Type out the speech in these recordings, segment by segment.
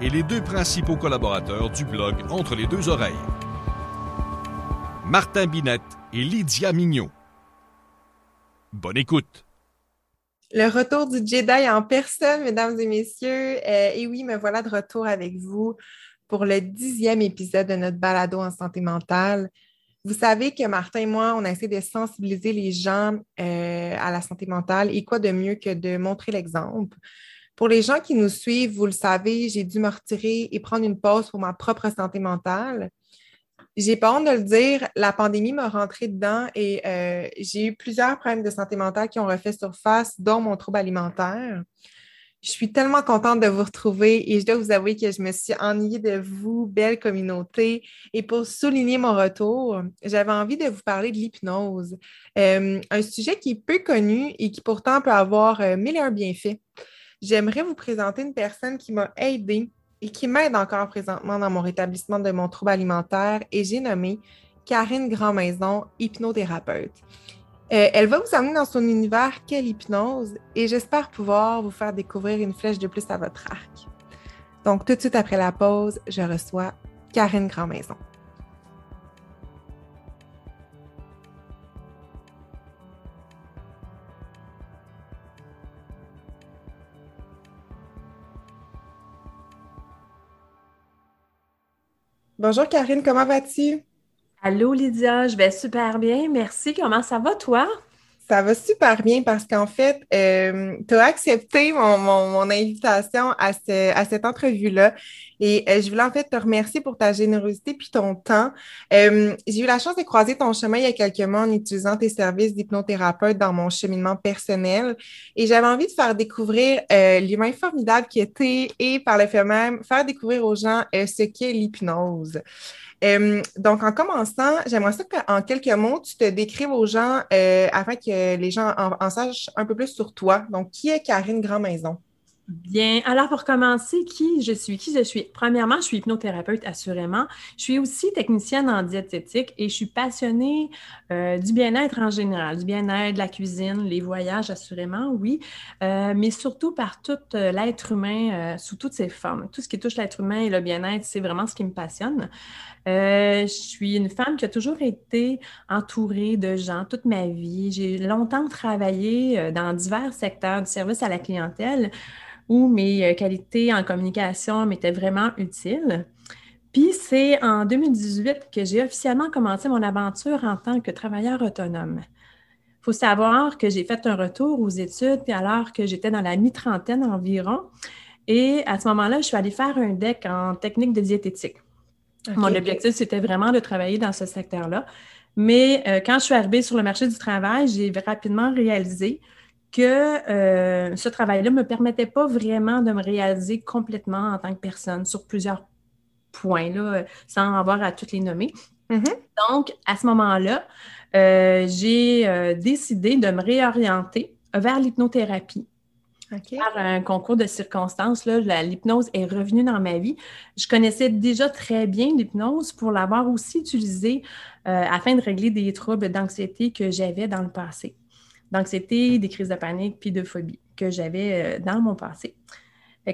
et les deux principaux collaborateurs du blog Entre les deux oreilles. Martin Binette et Lydia Mignot. Bonne écoute. Le retour du Jedi en personne, mesdames et messieurs. Euh, et oui, me voilà de retour avec vous pour le dixième épisode de notre balado en santé mentale. Vous savez que Martin et moi, on a essayé de sensibiliser les gens euh, à la santé mentale et quoi de mieux que de montrer l'exemple. Pour les gens qui nous suivent, vous le savez, j'ai dû me retirer et prendre une pause pour ma propre santé mentale. J'ai pas honte de le dire, la pandémie m'a rentré dedans et euh, j'ai eu plusieurs problèmes de santé mentale qui ont refait surface, dont mon trouble alimentaire. Je suis tellement contente de vous retrouver et je dois vous avouer que je me suis ennuyée de vous, belle communauté. Et pour souligner mon retour, j'avais envie de vous parler de l'hypnose, euh, un sujet qui est peu connu et qui pourtant peut avoir euh, mille et un bienfaits j'aimerais vous présenter une personne qui m'a aidée et qui m'aide encore présentement dans mon rétablissement de mon trouble alimentaire et j'ai nommé Karine Grandmaison, hypnothérapeute. Euh, elle va vous amener dans son univers quelle hypnose et j'espère pouvoir vous faire découvrir une flèche de plus à votre arc. Donc, tout de suite après la pause, je reçois Karine Grandmaison. Bonjour Karine, comment vas-tu? Allô Lydia, je vais super bien, merci. Comment ça va toi? Ça va super bien parce qu'en fait, euh, tu as accepté mon, invitation à, cette entrevue-là. Et euh, je voulais en fait te remercier pour ta générosité puis ton temps. Euh, j'ai eu la chance de croiser ton chemin il y a quelques mois en utilisant tes services d'hypnothérapeute dans mon cheminement personnel. Et j'avais envie de faire découvrir l'humain formidable qui était et par le fait même faire découvrir aux gens ce qu'est l'hypnose. Euh, donc, en commençant, j'aimerais ça qu'en quelques mots, tu te décrives aux gens euh, afin que les gens en, sachent un peu plus sur toi. Donc, qui est Karine Grandmaison? Bien, alors pour commencer, qui je suis? Qui je suis? Premièrement, je suis hypnothérapeute, assurément. Je suis aussi technicienne en diététique et je suis passionnée euh, du bien-être en général, du bien-être, de la cuisine, les voyages, assurément, oui, mais surtout par tout l'être humain sous toutes ses formes. Tout ce qui touche l'être humain et le bien-être, c'est vraiment ce qui me passionne. Euh, je suis une femme qui a toujours été entourée de gens toute ma vie. J'ai longtemps travaillé euh, dans divers secteurs du service à la clientèle où mes euh, qualités en communication m'étaient vraiment utiles. Puis c'est en 2018 que j'ai officiellement commencé mon aventure en tant que travailleur autonome. Il faut savoir que j'ai fait un retour aux études alors que j'étais dans la mi-trentaine environ. Et à ce moment-là, je suis allée faire un DEC en technique de diététique. Mon objectif, c'était vraiment de travailler dans ce secteur-là. Mais euh, quand je suis arrivée sur le marché du travail, j'ai rapidement réalisé que euh, ce travail-là ne me permettait pas vraiment de me réaliser complètement en tant que personne sur plusieurs points, là, sans avoir à toutes les nommer. Mm-hmm. Donc, à ce moment-là, euh, j'ai décidé de me réorienter vers l'hypnothérapie par un concours de circonstances, l'hypnose est revenue dans ma vie. Je connaissais déjà très bien l'hypnose pour l'avoir aussi utilisée euh, afin de régler des troubles d'anxiété que j'avais dans le passé. D'anxiété, des crises de panique puis de phobie que j'avais euh, dans mon passé.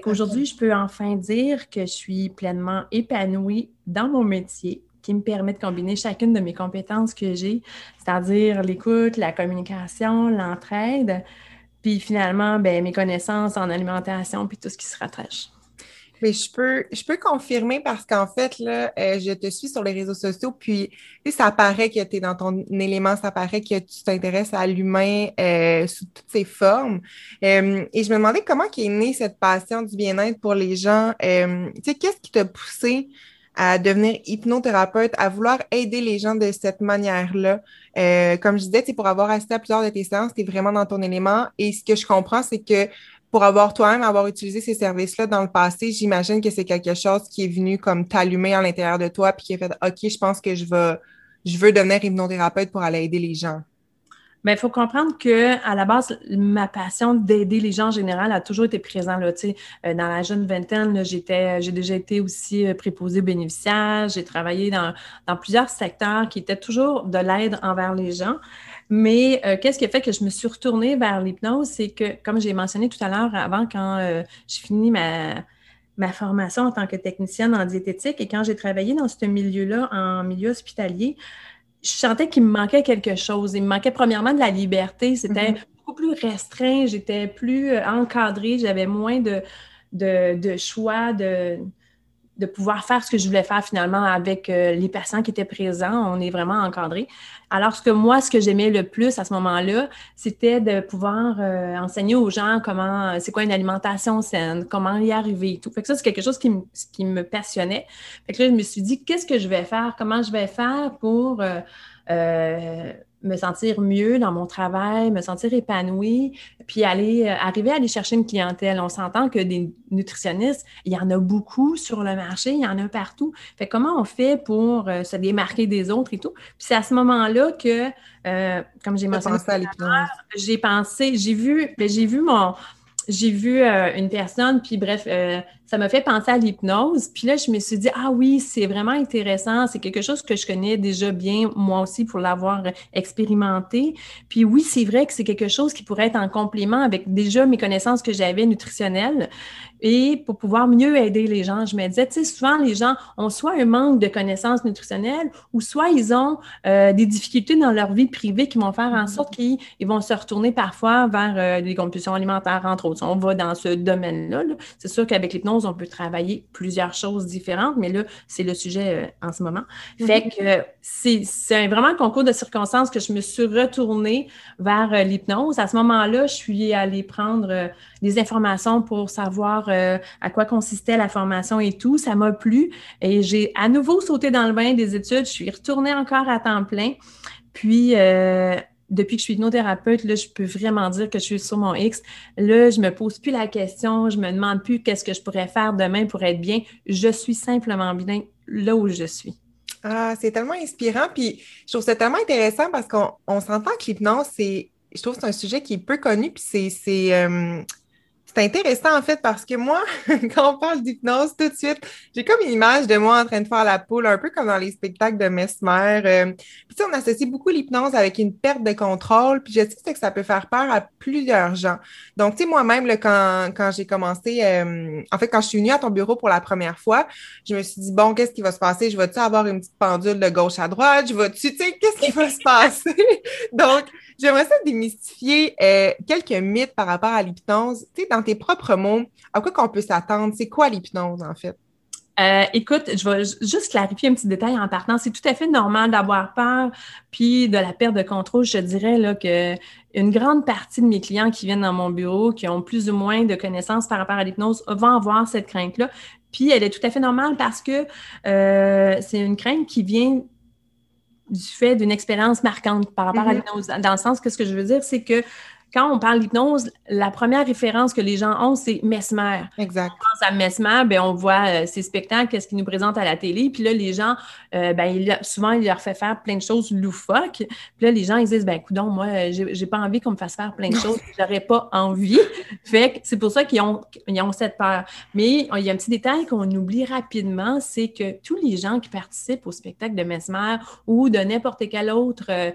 Aujourd'hui, je peux enfin dire que je suis pleinement épanouie dans mon métier qui me permet de combiner chacune de mes compétences que j'ai, c'est-à-dire l'écoute, la communication, l'entraide, puis finalement, ben, mes connaissances en alimentation, puis tout ce qui se rattache. Mais je peux, je peux confirmer parce qu'en fait, là, euh, je te suis sur les réseaux sociaux, puis ça paraît que tu es dans ton élément, ça paraît que tu t'intéresses à l'humain euh, sous toutes ses formes. Euh, et je me demandais comment est née cette passion du bien-être pour les gens. tu sais, qu'est-ce qui t'a poussé à devenir hypnothérapeute, à vouloir aider les gens de cette manière-là? Euh, comme je disais, pour avoir assisté à plusieurs de tes séances, tu es vraiment dans ton élément. Et ce que je comprends, c'est que pour avoir toi-même avoir utilisé ces services-là dans le passé, j'imagine que c'est quelque chose qui est venu comme t'allumer à l'intérieur de toi, puis qui a fait OK, je pense que je veux, je veux devenir hypnothérapeute pour aller aider les gens. Bien, il faut comprendre que à la base, ma passion d'aider les gens en général a toujours été présente. Euh, dans la jeune vingtaine, j'étais, j'ai déjà été aussi euh, préposée bénéficiaire. J'ai travaillé dans, dans, plusieurs secteurs qui étaient toujours de l'aide envers les gens. Mais euh, qu'est-ce qui a fait que je me suis retournée vers l'hypnose? C'est que, comme j'ai mentionné tout à l'heure avant, quand euh, j'ai fini ma, ma formation en tant que technicienne en diététique et quand j'ai travaillé dans ce milieu-là, en milieu hospitalier, je sentais qu'il me manquait quelque chose. Il me manquait premièrement de la liberté. C'était mm-hmm. beaucoup plus restreint, j'étais plus euh, encadrée, j'avais moins de, de, de choix, de, de pouvoir faire ce que je voulais faire finalement avec euh, les patients qui étaient présents. On est vraiment encadré. Alors, ce que moi, ce que j'aimais le plus à ce moment-là, c'était de pouvoir euh, enseigner aux gens comment, c'est quoi une alimentation saine, comment y arriver et tout. Fait que ça, c'est quelque chose qui, qui me passionnait. Fait que là, je me suis dit, qu'est-ce que je vais faire? Comment je vais faire pour euh, me sentir mieux dans mon travail, me sentir épanouie, puis aller euh, arriver à aller chercher une clientèle. On s'entend que des nutritionnistes, il y en a beaucoup sur le marché, il y en a partout. Fait comment on fait pour euh, se démarquer des autres et tout? Puis c'est à ce moment-là que, euh, comme j'ai mentionné, j'ai pensé, j'ai vu, ben, j'ai vu mon j'ai vu euh, une personne, puis bref, euh, ça m'a fait penser à l'hypnose. Puis là, je me suis dit, ah oui, c'est vraiment intéressant. C'est quelque chose que je connais déjà bien, moi aussi, pour l'avoir expérimenté. Puis oui, c'est vrai que c'est quelque chose qui pourrait être en complément avec déjà mes connaissances que j'avais nutritionnelles et pour pouvoir mieux aider les gens. Je me disais, tu sais, souvent, les gens ont soit un manque de connaissances nutritionnelles ou soit ils ont euh, des difficultés dans leur vie privée qui vont faire en sorte qu'ils vont se retourner parfois vers des compulsions alimentaires, entre autres on va dans ce domaine-là. c'est sûr qu'avec l'hypnose, on peut travailler plusieurs choses différentes, mais là, c'est le sujet euh, en ce moment. Mm-hmm. Fait que euh, c'est vraiment un concours de circonstances que je me suis retournée vers euh, l'hypnose. À ce moment-là, je suis allée prendre des informations pour savoir à quoi consistait la formation et tout. Ça m'a plu et j'ai à nouveau sauté dans le bain des études. Je suis retournée encore à temps plein. Puis, depuis que je suis hypnothérapeute, là, je peux vraiment dire que je suis sur mon X. Là, je me pose plus la question, je me demande plus qu'est-ce que je pourrais faire demain pour être bien. Je suis simplement bien là où je suis. Ah, c'est tellement inspirant. Puis je trouve ça tellement intéressant parce qu'on s'entend que l'hypnose, c'est, je trouve que c'est un sujet qui est peu connu. Puis c'est, euh, c'est intéressant en fait parce que moi, quand on parle d'hypnose, tout de suite, j'ai comme une image de moi en train de faire la poule, un peu comme dans les spectacles de Mesmer. Euh. Puis on associe beaucoup l'hypnose avec une perte de contrôle, puis je sais que ça peut faire peur à plusieurs gens. Donc, tu sais, moi-même, quand, quand j'ai commencé, euh, en fait, quand je suis venue à ton bureau pour la première fois, je me suis dit, bon, qu'est-ce qui va se passer? Je vais-tu avoir une petite pendule de gauche à droite? Je vais-tu, tu sais, qu'est-ce qui va se passer? Donc, J'aimerais ça démystifier euh, quelques mythes par rapport à l'hypnose. Tu sais, tes propres mots, à quoi qu'on peut s'attendre? C'est quoi l'hypnose, en fait? Euh, écoute, je vais juste clarifier un petit détail en partant. C'est tout à fait normal d'avoir peur, puis de la perte de contrôle. Je dirais là, que une grande partie de mes clients qui viennent dans mon bureau, qui ont plus ou moins de connaissances par rapport à l'hypnose, vont avoir cette crainte-là. Puis elle est tout à fait normale parce que euh, c'est une crainte qui vient du fait d'une expérience marquante par rapport à mm-hmm. l'hypnose. Dans le sens que ce que je veux dire, c'est que quand on parle d'hypnose, la première référence que les gens ont, c'est Mesmer. Exact. On pense à Mesmer, ben, on voit euh, ces spectacles, qu'est-ce qu'ils nous présentent à la télé. Puis là, les gens, euh, ben, souvent, il leur fait faire plein de choses loufoques. Puis là, les gens, ils disent, ben, écoute, moi, j'ai, j'ai pas envie qu'on me fasse faire plein de choses j'aurais pas envie. Fait que c'est pour ça qu'ils ont, ils ont cette peur. Mais il y a un petit détail qu'on oublie rapidement, c'est que tous les gens qui participent au spectacle de Mesmer ou de n'importe quel autre euh,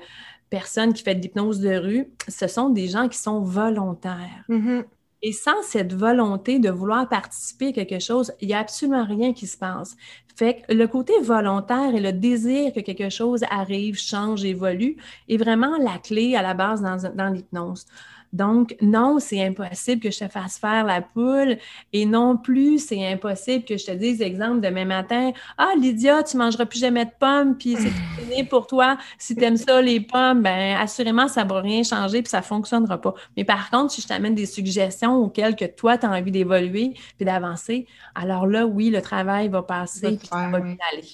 personne qui fait de l'hypnose de rue, ce sont des gens qui sont volontaires. Mm-hmm. Et sans cette volonté de vouloir participer à quelque chose, il n'y a absolument rien qui se passe. Fait que le côté volontaire et le désir que quelque chose arrive, change, évolue est vraiment la clé à la base dans, dans l'hypnose. Donc, non, c'est impossible que je te fasse faire la poule et non plus, c'est impossible que je te dise, exemple, demain matin, ah, Lydia, tu mangeras plus jamais de pommes, puis c'est fini pour toi. Si tu aimes ça, les pommes, ben assurément, ça ne va rien changer puis ça ne fonctionnera pas. Mais par contre, si je t'amène des suggestions auxquelles que toi, tu as envie d'évoluer puis d'avancer, alors là, oui, le travail va passer puis ça va bien aller.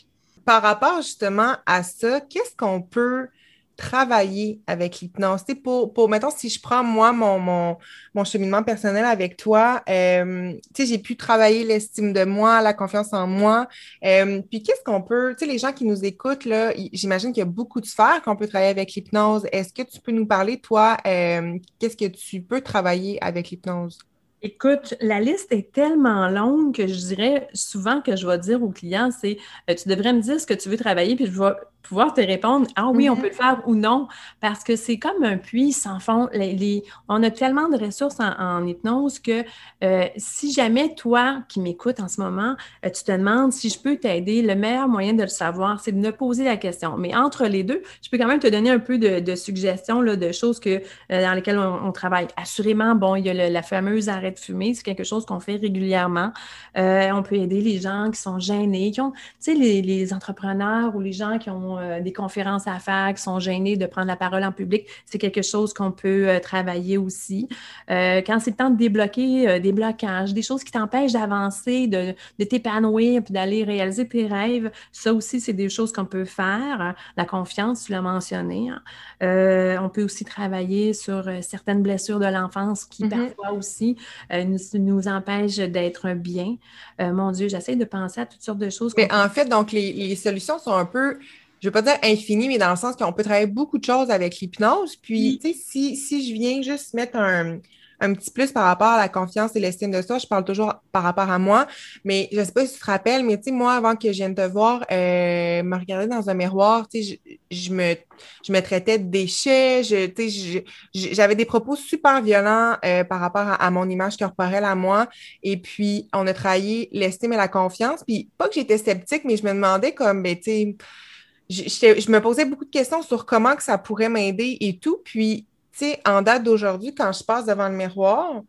Par rapport justement à ça, qu'est-ce qu'on peut travailler avec l'hypnose? Pour, pour, mettons, si je prends moi mon, mon, cheminement personnel avec toi, euh, j'ai pu travailler l'estime de moi, la confiance en moi. Euh, puis qu'est-ce qu'on peut, tu sais, les gens qui nous écoutent, là, j'imagine qu'il y a beaucoup de sphères qu'on peut travailler avec l'hypnose. Est-ce que tu peux nous parler, toi, euh, qu'est-ce que tu peux travailler avec l'hypnose? Écoute, la liste est tellement longue que je dirais souvent que je vais dire aux clients, c'est tu devrais me dire ce que tu veux travailler, puis je vais pouvoir te répondre ah oui, on mm-hmm. peut le faire ou non, parce que c'est comme un puits sans fond. Les, on a tellement de ressources en, hypnose que euh, si jamais toi qui m'écoutes en ce moment, euh, tu te demandes si je peux t'aider, le meilleur moyen de le savoir, c'est de me poser la question. Mais entre les deux, je peux quand même te donner un peu de, suggestions là, de choses que, euh, dans lesquelles on, travaille. Assurément, bon, il y a la fameuse arrêt de fumer, c'est quelque chose qu'on fait régulièrement. on peut aider les gens qui sont gênés, qui ont, tu sais, les, les entrepreneurs ou les gens qui ont euh, des conférences à faire, qui sont gênés de prendre la parole en public, c'est quelque chose qu'on peut euh, travailler aussi. Euh, quand c'est le temps de débloquer des blocages, des choses qui t'empêchent d'avancer, de, t'épanouir, puis d'aller réaliser tes rêves, ça aussi, c'est des choses qu'on peut faire. La confiance, tu l'as mentionné. Hein. on peut aussi travailler sur certaines blessures de l'enfance qui, mm-hmm. parfois aussi, nous, nous empêchent d'être bien. mon Dieu, j'essaie de penser à toutes sortes de choses. Mais en fait, donc, les, les solutions sont un peu je ne veux pas dire infini, mais dans le sens qu'on peut travailler beaucoup de choses avec l'hypnose. Puis, tu sais, si, si je viens juste mettre un, petit plus par rapport à la confiance et l'estime de soi. Je parle toujours par rapport à moi, mais je ne sais pas si tu te rappelles, mais tu sais, moi, avant que je vienne te voir, euh, me regarder dans un miroir, tu sais, je, me, je me traitais de déchets, je, j'avais des propos super violents euh, par rapport à, à, mon image corporelle à moi. Et puis, on a travaillé l'estime et la confiance. Puis, pas que j'étais sceptique, mais je me demandais comme, ben, tu sais, je, me posais beaucoup de questions sur comment que ça pourrait m'aider et tout. Puis, tu sais, en date d'aujourd'hui, quand je passe devant le miroir,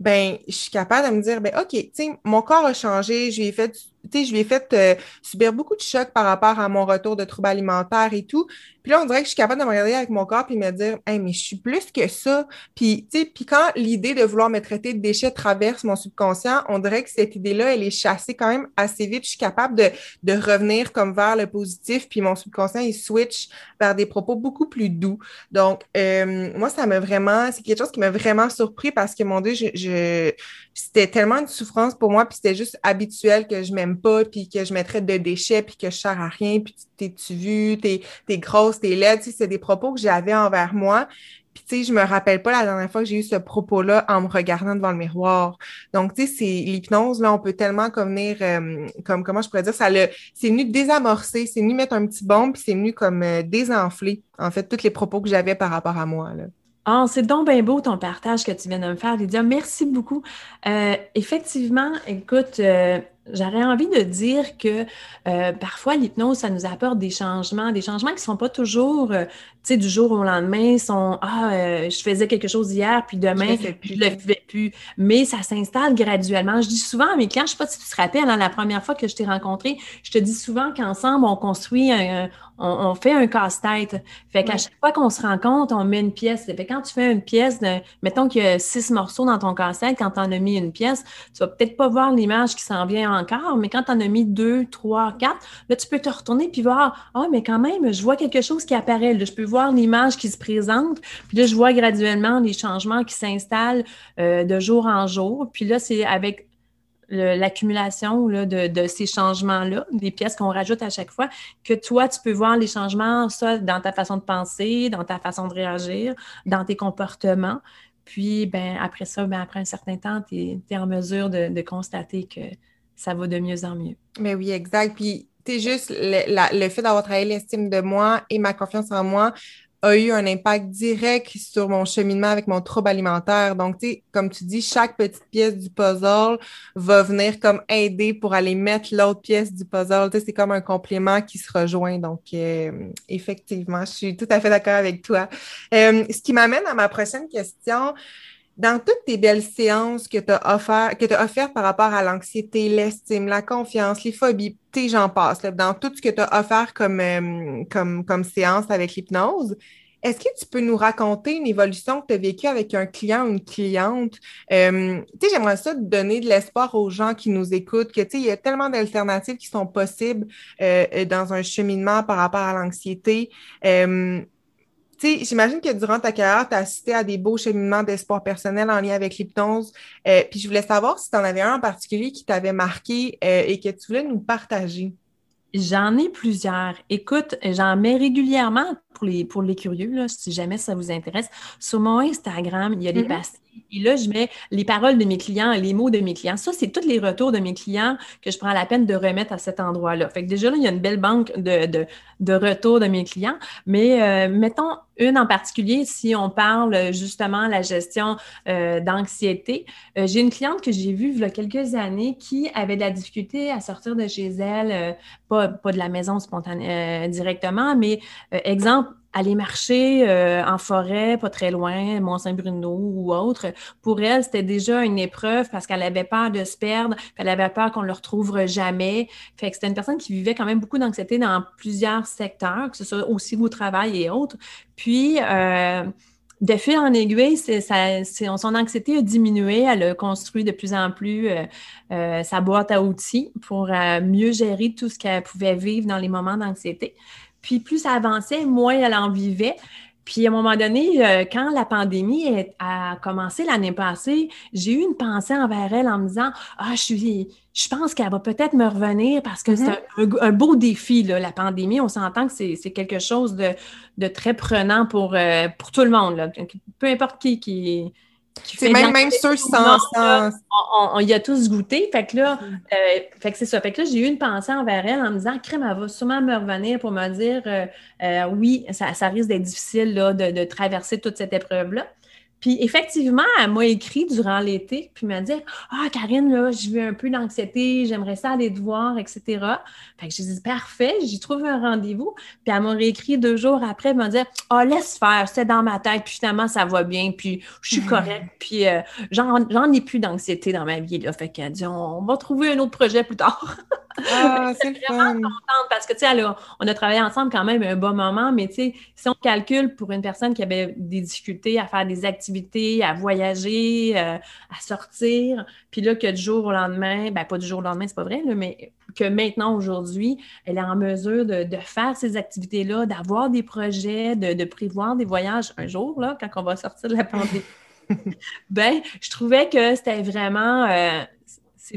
ben, je suis capable de me dire, ben, OK, tu sais, mon corps a changé, je lui ai fait, je lui ai fait euh, subir beaucoup de chocs par rapport à mon retour de troubles alimentaires et tout. Puis là, on dirait que je suis capable de me regarder avec mon corps puis me dire, hey, mais je suis plus que ça. Puis, tu sais, puis quand l'idée de vouloir me traiter de déchets traverse mon subconscient, on dirait que cette idée-là, elle est chassée quand même assez vite. Je suis capable de, de revenir comme vers le positif, puis mon subconscient, il switch vers des propos beaucoup plus doux. Donc, euh, moi, ça m'a vraiment, c'est quelque chose qui m'a vraiment surpris parce que, mon Dieu, je, je c'était tellement une souffrance pour moi, puis c'était juste habituel que je m'aime pas, puis que je me traite de déchets, puis que je sers à rien, puis t'es-tu vu, t'es, t'es grosse, t'es laide, tu sais, c'est des propos que j'avais envers moi. Puis, tu sais, je me rappelle pas la dernière fois que j'ai eu ce propos-là en me regardant devant le miroir. Donc, tu sais, c'est l'hypnose, là, on peut tellement comme venir, euh, comme, comment je pourrais dire, ça le, c'est venu désamorcer, c'est venu mettre un petit bombe, puis c'est venu comme euh, désenfler, en fait, tous les propos que j'avais par rapport à moi, là. Ah, c'est donc bien beau ton partage que tu viens de me faire, Lydia. Merci beaucoup. Euh, effectivement, écoute, J'aurais envie de dire que euh, parfois l'hypnose, ça nous apporte des changements, des changements qui ne sont pas toujours, euh, tu sais, du jour au lendemain, sont Ah, euh, je faisais quelque chose hier, puis demain, je ne le fais plus. Mais ça s'installe graduellement. Je dis souvent à mes clients, je ne sais pas si tu te rappelles, hein, la première fois que je t'ai rencontré, je te dis souvent qu'ensemble, on construit un, on, fait un casse-tête. Fait qu'à chaque fois qu'on se rencontre, on met une pièce. Fait quand tu fais une pièce, de, mettons qu'il y a six morceaux dans ton casse-tête, quand tu en as mis une pièce, tu vas peut-être pas voir l'image qui s'en vient encore, mais quand tu en as mis deux, trois, quatre, là, tu peux te retourner puis voir, ah, mais quand même, je vois quelque chose qui apparaît. je peux voir l'image qui se présente, puis là, je vois graduellement les changements qui s'installent euh, de jour en jour. Puis là, c'est avec l'accumulation de, ces changements-là, des pièces qu'on rajoute à chaque fois, que toi, tu peux voir les changements, ça, dans ta façon de penser, dans ta façon de réagir, dans tes comportements. Puis, ben, après ça, ben, après un certain temps, tu es, en mesure de, constater que ça va de mieux en mieux. Mais oui, exact. Puis, tu juste le, fait d'avoir travaillé l'estime de moi et ma confiance en moi a eu un impact direct sur mon cheminement avec mon trouble alimentaire. Donc, tu sais, comme tu dis, chaque petite pièce du puzzle va venir comme aider pour aller mettre l'autre pièce du puzzle. Tu sais, c'est comme un complément qui se rejoint. Donc, euh, effectivement, je suis tout à fait d'accord avec toi. Euh, ce qui m'amène à ma prochaine question. Dans toutes tes belles séances que tu as, offert, offertes par rapport à l'anxiété, l'estime, la confiance, les phobies, tu j'en passe, dans tout ce que tu as offert comme, euh, comme, comme séance avec l'hypnose, est-ce que tu peux nous raconter une évolution que tu as vécue avec un client ou une cliente? Euh, tu sais, j'aimerais ça donner de l'espoir aux gens qui nous écoutent, que tu sais, il y a tellement d'alternatives qui sont possibles euh, dans un cheminement par rapport à l'anxiété. J'imagine que durant ta carrière, tu as assisté à des beaux cheminements d'espoir personnel en lien avec l'hypnose. Euh, puis je voulais savoir si tu en avais un en particulier qui t'avait marqué euh, et que tu voulais nous partager. J'en ai plusieurs. Écoute, j'en mets régulièrement pour les, pour les curieux, là, si jamais ça vous intéresse. Sur mon Instagram, il y a des mm Et là, je mets les paroles de mes clients, les mots de mes clients. Ça, c'est tous les retours de mes clients que je prends la peine de remettre à cet endroit-là. Fait que déjà, là, il y a une belle banque de, de, de retours de mes clients. Mais euh, mettons une en particulier, si on parle justement de la gestion euh, d'anxiété. Euh, j'ai une cliente que j'ai vue il y a quelques années qui avait de la difficulté à sortir de chez elle, pas, pas de la maison spontanée directement, mais exemple, aller marcher euh, en forêt, pas très loin, Mont-Saint-Bruno ou autre, pour elle, c'était déjà une épreuve parce qu'elle avait peur de se perdre, elle avait peur qu'on ne le retrouve jamais. C'était une personne qui vivait quand même beaucoup d'anxiété dans plusieurs secteurs, que ce soit aussi au travail et autres. Puis, euh, de fil en aiguille, son anxiété a diminué. Elle a construit de plus en plus euh, sa boîte à outils pour mieux gérer tout ce qu'elle pouvait vivre dans les moments d'anxiété. Puis plus ça avançait, moins elle en vivait. Puis à un moment donné, euh, quand la pandémie a commencé l'année passée, j'ai eu une pensée envers elle en me disant Ah, je suis, je pense qu'elle va peut-être me revenir parce que c'est mm-hmm. un, beau défi, là, la pandémie. On s'entend que c'est quelque chose de, très prenant pour, euh, pour tout le monde. Là. Peu importe qui, qui, c'est même, même ceux sans, On, y a tous goûté. Fait que là, mm. euh, fait que c'est ça. Fait que là, j'ai eu une pensée envers elle en me disant, crème, elle va sûrement me revenir pour me dire, euh, euh, oui, ça, ça risque d'être difficile là, de, de, traverser toute cette épreuve-là. Puis effectivement, elle m'a écrit durant l'été, puis m'a dit Ah, Karine, là, j'ai vu un peu d'anxiété, j'aimerais ça aller te voir, etc. Fait que j'ai dit Parfait, j'ai trouvé un rendez-vous. Puis elle m'a réécrit deux jours après, elle m'a dit Ah, laisse faire, c'est dans ma tête, puis finalement, ça va bien, puis je suis correcte, puis euh, j'en ai plus d'anxiété dans ma vie. Là. Fait qu'elle dit on, va trouver un autre projet plus tard. Ah, c'est vraiment contente parce que, tu sais, on a travaillé ensemble quand même un bon moment, mais tu sais, si on calcule pour une personne qui avait des difficultés à faire des activités, à voyager, euh, à sortir. Puis là, que du jour au lendemain, ben pas du jour au lendemain, c'est pas vrai, mais que maintenant, aujourd'hui, elle est en mesure de, faire ces activités-là, d'avoir des projets, de, prévoir des voyages un jour, là, quand on va sortir de la pandémie. ben, je trouvais que c'était vraiment. Euh,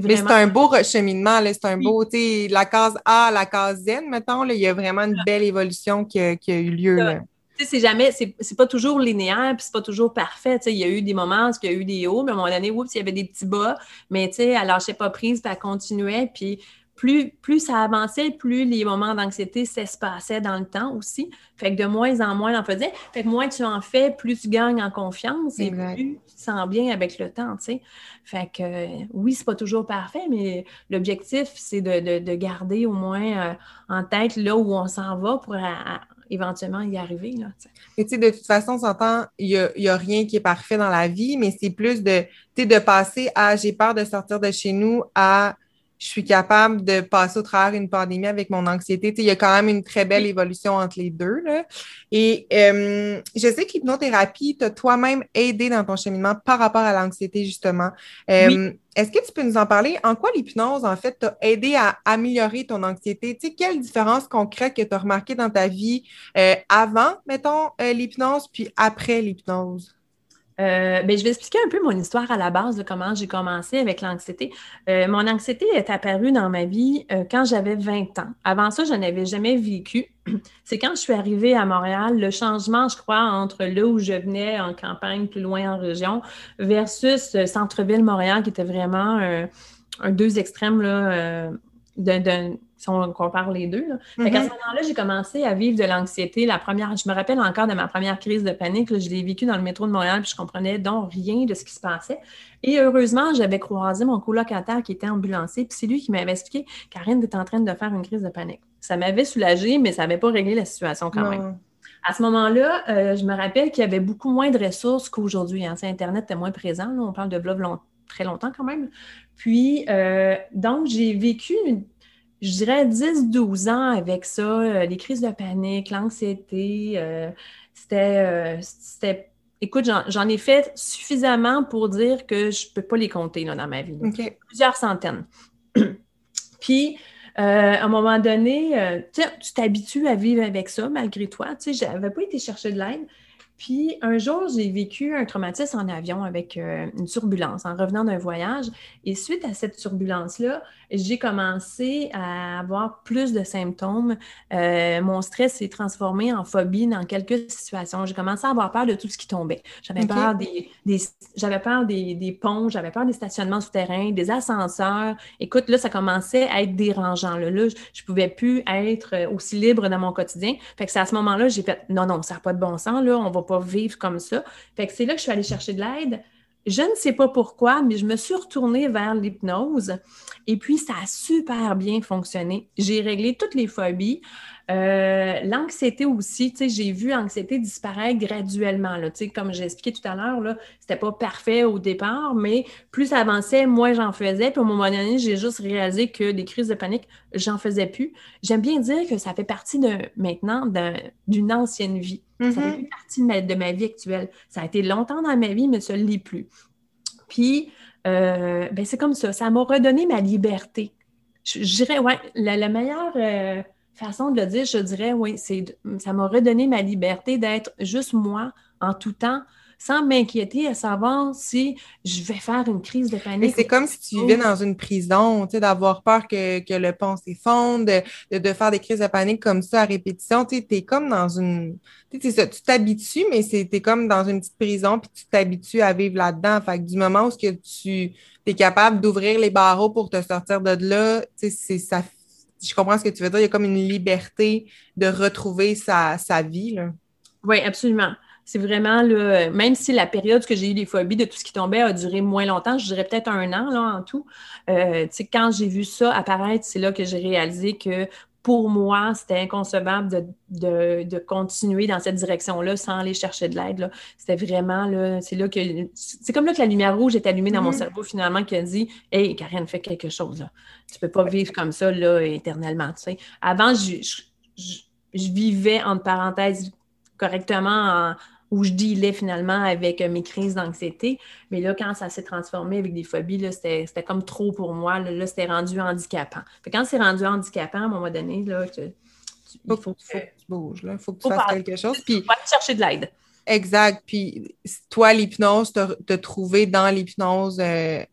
Mais c'est un beau recheminement, c'est un beau, tu sais, la case A, la case Z, mettons, là, il y a vraiment une belle évolution qui a, eu lieu c'est jamais, c'est pas toujours linéaire, puis c'est pas toujours parfait. il y a eu des moments où il y a eu des hauts, mais à un moment donné, oups, il y avait des petits bas, mais tu sais, elle lâchait pas prise, puis elle continuait, puis plus, plus ça avançait, plus les moments d'anxiété s'espaçaient dans le temps aussi. Fait que de moins en moins, on en faisait. Fait que moins tu en fais, plus tu gagnes en confiance et plus tu te sens bien avec le temps, tu sais. Fait que oui, c'est pas toujours parfait, mais l'objectif, c'est de, garder au moins euh, en tête là où on s'en va pour éventuellement y arriver. Là, et de toute façon, on s'entend, il n'y a, a, rien qui est parfait dans la vie, mais c'est plus de, de passer à j'ai peur de sortir de chez nous à je suis capable de passer au travers une pandémie avec mon anxiété. il y a quand même une très belle évolution entre les deux. Là. Et euh, je sais que l'hypnothérapie t'a toi-même aidé dans ton cheminement par rapport à l'anxiété, justement. Euh, est-ce que tu peux nous en parler? En quoi l'hypnose, en fait, t'a aidé à améliorer ton anxiété? Tu sais, quelle différence concrète que tu as remarqué dans ta vie euh, avant, mettons, l'hypnose, puis après l'hypnose? Euh, ben, je vais expliquer un peu mon histoire à la base de comment j'ai commencé avec l'anxiété. Euh, mon anxiété est apparue dans ma vie euh, quand j'avais 20 ans. Avant ça, je n'avais jamais vécu. C'est quand je suis arrivée à Montréal, le changement, je crois, entre là où je venais en campagne, plus loin en région, versus centre-ville Montréal, qui était vraiment un deux extrêmes là, d'un si on compare les deux. Là. À ce mm-hmm. moment-là, j'ai commencé à vivre de l'anxiété. La première, je me rappelle encore de ma première crise de panique. je l'ai vécue dans le métro de Montréal, puis je comprenais donc rien de ce qui se passait. Et heureusement, j'avais croisé mon colocataire qui était ambulancier, puis c'est lui qui m'avait expliqué Karine, tu es en train de faire une crise de panique. Ça m'avait soulagée, mais ça n'avait pas réglé la situation quand même. À ce moment-là, euh, je me rappelle qu'il y avait beaucoup moins de ressources qu'aujourd'hui. Hein. Internet était moins présent. on parle de blog très longtemps quand même. Puis, euh, donc, j'ai vécu je dirais 10-12 ans avec ça, euh, les crises de panique, l'anxiété. Euh, euh, c'était, Écoute, j'en ai fait suffisamment pour dire que je ne peux pas les compter dans ma vie. Plusieurs centaines. Puis, à un moment donné, tu t'habitues à vivre avec ça malgré toi. Tu sais, j'avais pas été chercher de l'aide. Puis un jour, j'ai vécu un traumatisme en avion avec euh, une turbulence en revenant d'un voyage. Et suite à cette turbulence-là, j'ai commencé à avoir plus de symptômes. Euh, mon stress s'est transformé en phobie dans quelques situations. J'ai commencé à avoir peur de tout ce qui tombait. J'avais peur des, j'avais peur des, ponts, j'avais peur des stationnements souterrains, des ascenseurs. Écoute, là, ça commençait à être dérangeant. Là, je ne pouvais plus être aussi libre dans mon quotidien. Fait que c'est à ce moment-là, j'ai fait non, non, ça n'a pas de bon sens. Là, on va pas vivre comme ça. Fait que c'est là que je suis allée chercher de l'aide. Je ne sais pas pourquoi, mais je me suis retournée vers l'hypnose et puis ça a super bien fonctionné. J'ai réglé toutes les phobies. Euh, l'anxiété aussi, tu sais, j'ai vu l'anxiété disparaître graduellement. Là, tu sais, comme j'ai expliqué tout à l'heure, là, c'était pas parfait au départ, mais plus ça avançait, moins j'en faisais. Puis au moment donné, j'ai juste réalisé que des crises de panique, j'en faisais plus. J'aime bien dire que ça fait partie de maintenant d'une ancienne vie. Ça fait mm-hmm. partie de ma, de ma, vie actuelle. Ça a été longtemps dans ma vie, mais ça ne l'est plus. Puis, euh, ben c'est comme ça. Ça m'a redonné ma liberté. Je, dirais, ouais, la, meilleure euh, façon de le dire, je dirais, oui, c'est ça m'a redonné ma liberté d'être juste moi en tout temps, sans m'inquiéter à savoir si je vais faire une crise de panique. c'est comme si tu vivais dans une prison, tu sais, d'avoir peur que, le pont s'effondre, de, de, faire des crises de panique comme ça à répétition. Tu es comme dans une. Tu t'habitues, mais tu es comme dans une petite prison, puis tu t'habitues à vivre là-dedans. Fait que du moment où que tu es capable d'ouvrir les barreaux pour te sortir de là, tu sais, ça je comprends ce que tu veux dire, il y a comme une liberté de retrouver sa, sa vie. Oui, absolument. C'est vraiment, le, même si la période que j'ai eu des phobies de tout ce qui tombait a duré moins longtemps, je dirais peut-être un an là, en tout. Euh, quand j'ai vu ça apparaître, c'est là que j'ai réalisé que pour moi, c'était inconcevable de, continuer dans cette direction-là sans aller chercher de l'aide. C'était vraiment là, c'est là que c'est comme là que la lumière rouge est allumée dans mon mm-hmm. cerveau finalement qui a dit Hey, Karen, fais quelque chose. Là. Tu peux pas vivre comme ça là, éternellement. Avant, je, je, vivais entre parenthèses correctement en, où je dealais finalement avec euh, mes crises d'anxiété. Mais là, quand ça s'est transformé avec des phobies, c'était comme trop pour moi. Là, c'était rendu handicapant. quand c'est rendu handicapant, à un moment donné, là, il faut, que tu bouges, il faut que tu fasses quelque chose. Puis, faut aller chercher de l'aide. Exact. Puis toi, l'hypnose, te trouver dans l'hypnose euh,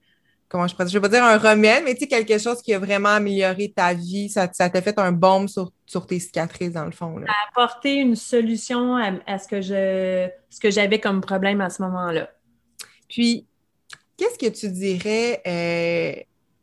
comment je pourrais Je vais pas dire un remède, mais tu sais, quelque chose qui a vraiment amélioré ta vie, ça, t'a fait un baume sur, tes cicatrices, dans le fond. Là. Ça a apporté une solution à, ce que je ce que j'avais comme problème à ce moment-là. Puis, qu'est-ce que tu dirais euh,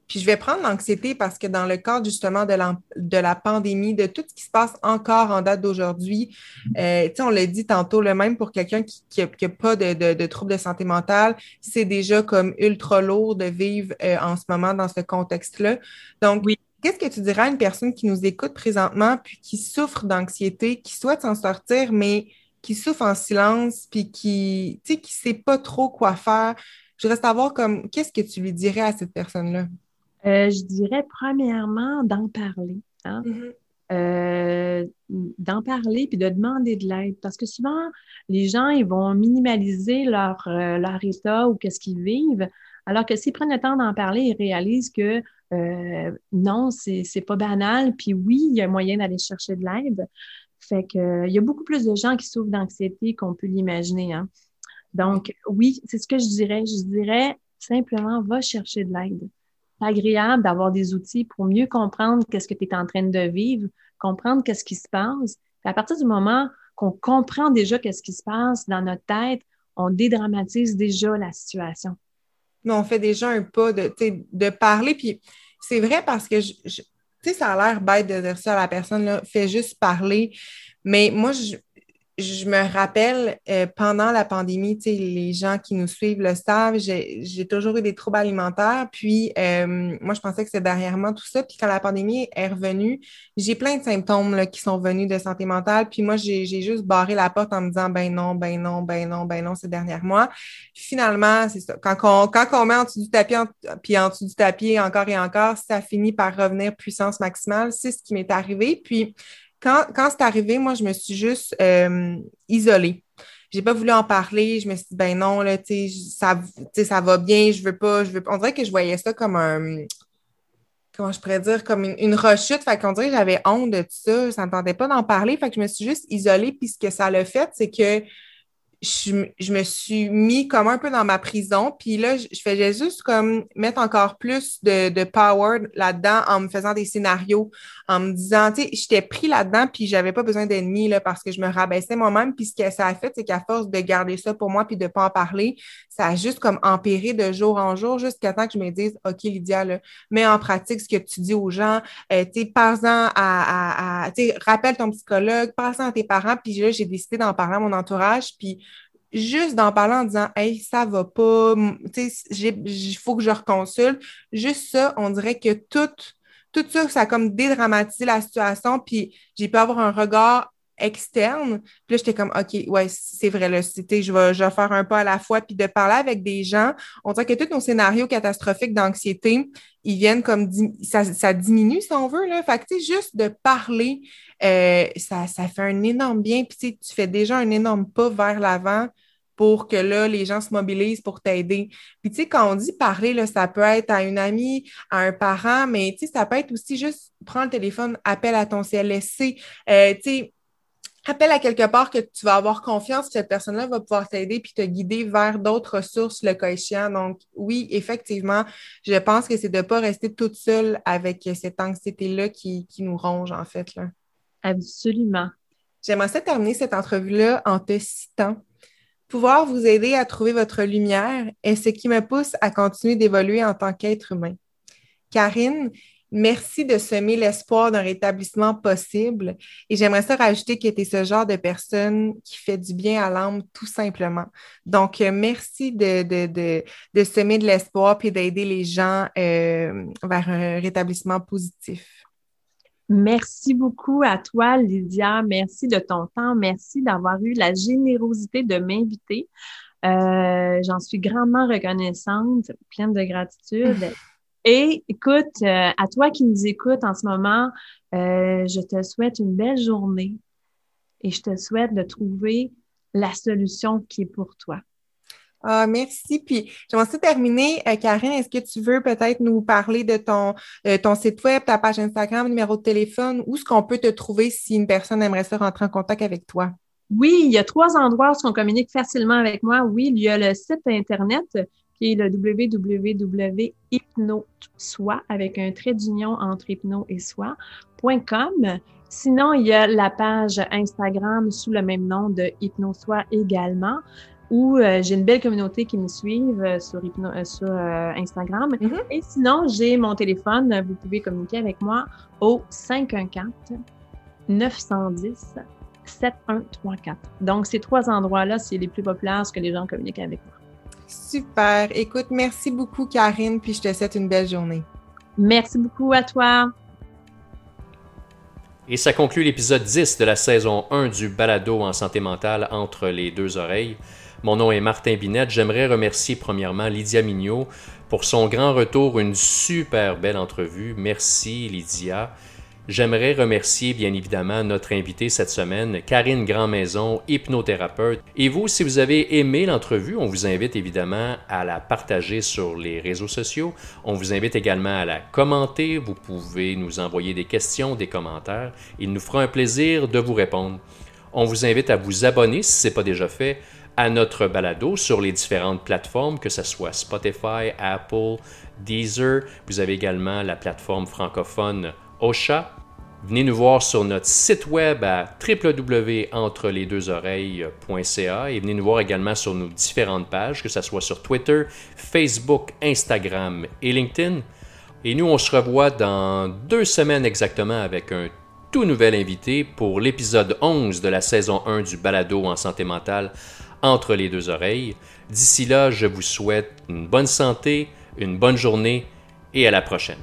puis je vais prendre l'anxiété parce que dans le cadre justement de la, de la pandémie, de tout ce qui se passe encore en date d'aujourd'hui, euh, on l'a dit tantôt, le même pour quelqu'un qui n'a pas de, de, de troubles de santé mentale, c'est déjà comme ultra lourd de vivre euh, en ce moment dans ce contexte-là. Donc, oui. Qu'est-ce que tu dirais à une personne qui nous écoute présentement, puis qui souffre d'anxiété, qui souhaite s'en sortir, mais qui souffre en silence, puis qui ne qui sait pas trop quoi faire? Je voudrais savoir comme qu'est-ce que tu lui dirais à cette personne-là? Euh, je dirais premièrement d'en parler. Hein. Mm-hmm. Euh, d'en parler puis de demander de l'aide. Parce que souvent, les gens, ils vont minimaliser leur, euh, leur état ou qu'est-ce qu'ils vivent, alors que s'ils prennent le temps d'en parler, ils réalisent que non, c'est, c'est pas banal, puis oui, il y a moyen d'aller chercher de l'aide. Fait que, il y a beaucoup plus de gens qui souffrent d'anxiété qu'on peut l'imaginer. Hein. Donc, oui, c'est ce que je dirais. Je dirais simplement, va chercher de l'aide agréable d'avoir des outils pour mieux comprendre qu'est-ce que tu es en train de vivre, comprendre qu'est-ce qui se passe. à partir du moment qu'on comprend déjà qu'est-ce qui se passe dans notre tête, on dédramatise déjà la situation. Mais on fait déjà un pas de, parler. Puis c'est vrai parce que sais, ça a l'air bête de dire ça à la personne, là, fait juste parler. Mais moi, je, je me rappelle euh, pendant la pandémie, les gens qui nous suivent le savent, j'ai toujours eu des troubles alimentaires. Puis euh, moi, je pensais que c'était derrière moi tout ça. Puis quand la pandémie est revenue, j'ai plein de symptômes là, qui sont venus de santé mentale. Puis moi, j'ai juste barré la porte en me disant ben non, ben non, ben non, ben non, c'est derrière moi. finalement, c'est ça. Quand on, quand on met en dessous du tapis, puis en dessous du tapis encore et encore, ça finit par revenir puissance maximale. C'est ce qui m'est arrivé. Puis quand, c'est arrivé, moi, je me suis juste euh, isolée. J'ai pas voulu en parler. Je me suis dit, ben non, là, tu ça, ça va bien, je veux pas, je veux On dirait que je voyais ça comme un. comment je pourrais dire, comme une, rechute. Fait qu'on dirait que j'avais honte de tout ça. Ça ne pas d'en parler. Fait que je me suis juste isolée. Puis ce que ça l'a fait, c'est que je, me suis mis comme un peu dans ma prison. Puis là, je, faisais juste comme mettre encore plus de, de power là-dedans en me faisant des scénarios, en me disant, tu sais, j'étais pris là-dedans, puis j'avais pas besoin d'ennemis là, parce que je me rabaissais moi-même. Puis ce que ça a fait, c'est qu'à force de garder ça pour moi puis de pas en parler, ça a juste comme empiré de jour en jour jusqu'à temps que je me dise, OK, Lydia, là, mets en pratique ce que tu dis aux gens, euh, tu sais, parle-en à, à, tu sais, rappelle ton psychologue, parle-en à tes parents. Puis là, j'ai décidé d'en parler à mon entourage. Puis juste d'en parler en disant Hey, ça va pas, il faut que je reconsulte. Juste ça, on dirait que tout, tout ça, ça a comme dédramatisé la situation, puis j'ai pu avoir un regard externe. Puis là, j'étais comme, OK, ouais, c'est vrai, là, je vais, je vais faire un pas à la fois. Puis de parler avec des gens, on dirait que tous nos scénarios catastrophiques d'anxiété, ils viennent comme, ça, ça, diminue si on veut, là. Fait que, tu sais, juste de parler, euh, ça, ça fait un énorme bien. Puis tu fais déjà un énorme pas vers l'avant pour que là, les gens se mobilisent pour t'aider. Puis, tu sais, quand on dit parler, là, ça peut être à une amie, à un parent, mais tu sais, ça peut être aussi juste prendre le téléphone, appelle à ton CLSC, euh, tu sais, appelle à quelque part que tu vas avoir confiance, que cette personne-là va pouvoir t'aider puis te guider vers d'autres ressources, le cas échéant. Donc, oui, effectivement, je pense que c'est de ne pas rester toute seule avec cette anxiété-là qui, qui, nous ronge, en fait. Là. Absolument. J'aimerais ça terminer cette entrevue-là en te citant. Pouvoir vous aider à trouver votre lumière est ce qui me pousse à continuer d'évoluer en tant qu'être humain. Karine, merci de semer l'espoir d'un rétablissement possible et j'aimerais ça rajouter que tu es ce genre de personne qui fait du bien à l'âme tout simplement. Donc, euh, merci de, de, semer de l'espoir et d'aider les gens euh, vers un rétablissement positif. Merci beaucoup à toi, Lydia. Merci de ton temps. Merci d'avoir eu la générosité de m'inviter. Euh, j'en suis grandement reconnaissante, pleine de gratitude. Et écoute, euh, à toi qui nous écoutes en ce moment, euh, je te souhaite une belle journée et je te souhaite de trouver la solution qui est pour toi. Ah, merci. Puis, j'aimerais aussi terminer. Euh, Karine, est-ce que tu veux peut-être nous parler de ton, euh, ton site web, ta page Instagram, numéro de téléphone, où est-ce qu'on peut te trouver si une personne aimerait se rentrer en contact avec toi? Oui, il y a trois endroits où on communique facilement avec moi. Oui, il y a le site Internet qui est le www.hypnosoi avec un trait d'union entre hypno et soi.com. Sinon, il y a la page Instagram sous le même nom de Hypnosoi également où euh, j'ai une belle communauté qui me suivent euh, sur, euh, sur Instagram. Mm-hmm. Et sinon, j'ai mon téléphone. Vous pouvez communiquer avec moi au 514 910 7134. Donc, ces trois endroits-là, c'est les plus populaires, ce que les gens communiquent avec moi. Super. Écoute, merci beaucoup, Karine, puis je te souhaite une belle journée. Merci beaucoup à toi. Et ça conclut l'épisode 10 de la saison 1 du balado en santé mentale entre les deux oreilles. Mon nom est Martin Binette. J'aimerais remercier premièrement Lydia Mignot pour son grand retour, une super belle entrevue. Merci Lydia. J'aimerais remercier bien évidemment notre invitée cette semaine, Karine Grandmaison, hypnothérapeute. Et vous, si vous avez aimé l'entrevue, on vous invite évidemment à la partager sur les réseaux sociaux. On vous invite également à la commenter. Vous pouvez nous envoyer des questions, des commentaires. Il nous fera un plaisir de vous répondre. On vous invite à vous abonner si ce n'est pas déjà fait à notre balado sur les différentes plateformes, que ce soit Spotify, Apple, Deezer. Vous avez également la plateforme francophone Ocha. Venez nous voir sur notre site web à www.entrelesdeuxoreilles.ca et venez nous voir également sur nos différentes pages, que ce soit sur Twitter, Facebook, Instagram et LinkedIn. Et nous, on se revoit dans deux semaines exactement avec un tout nouvel invité pour l'épisode 11 de la saison 1 du balado en santé mentale entre les deux oreilles. D'ici là, je vous souhaite une bonne santé, une bonne journée et à la prochaine.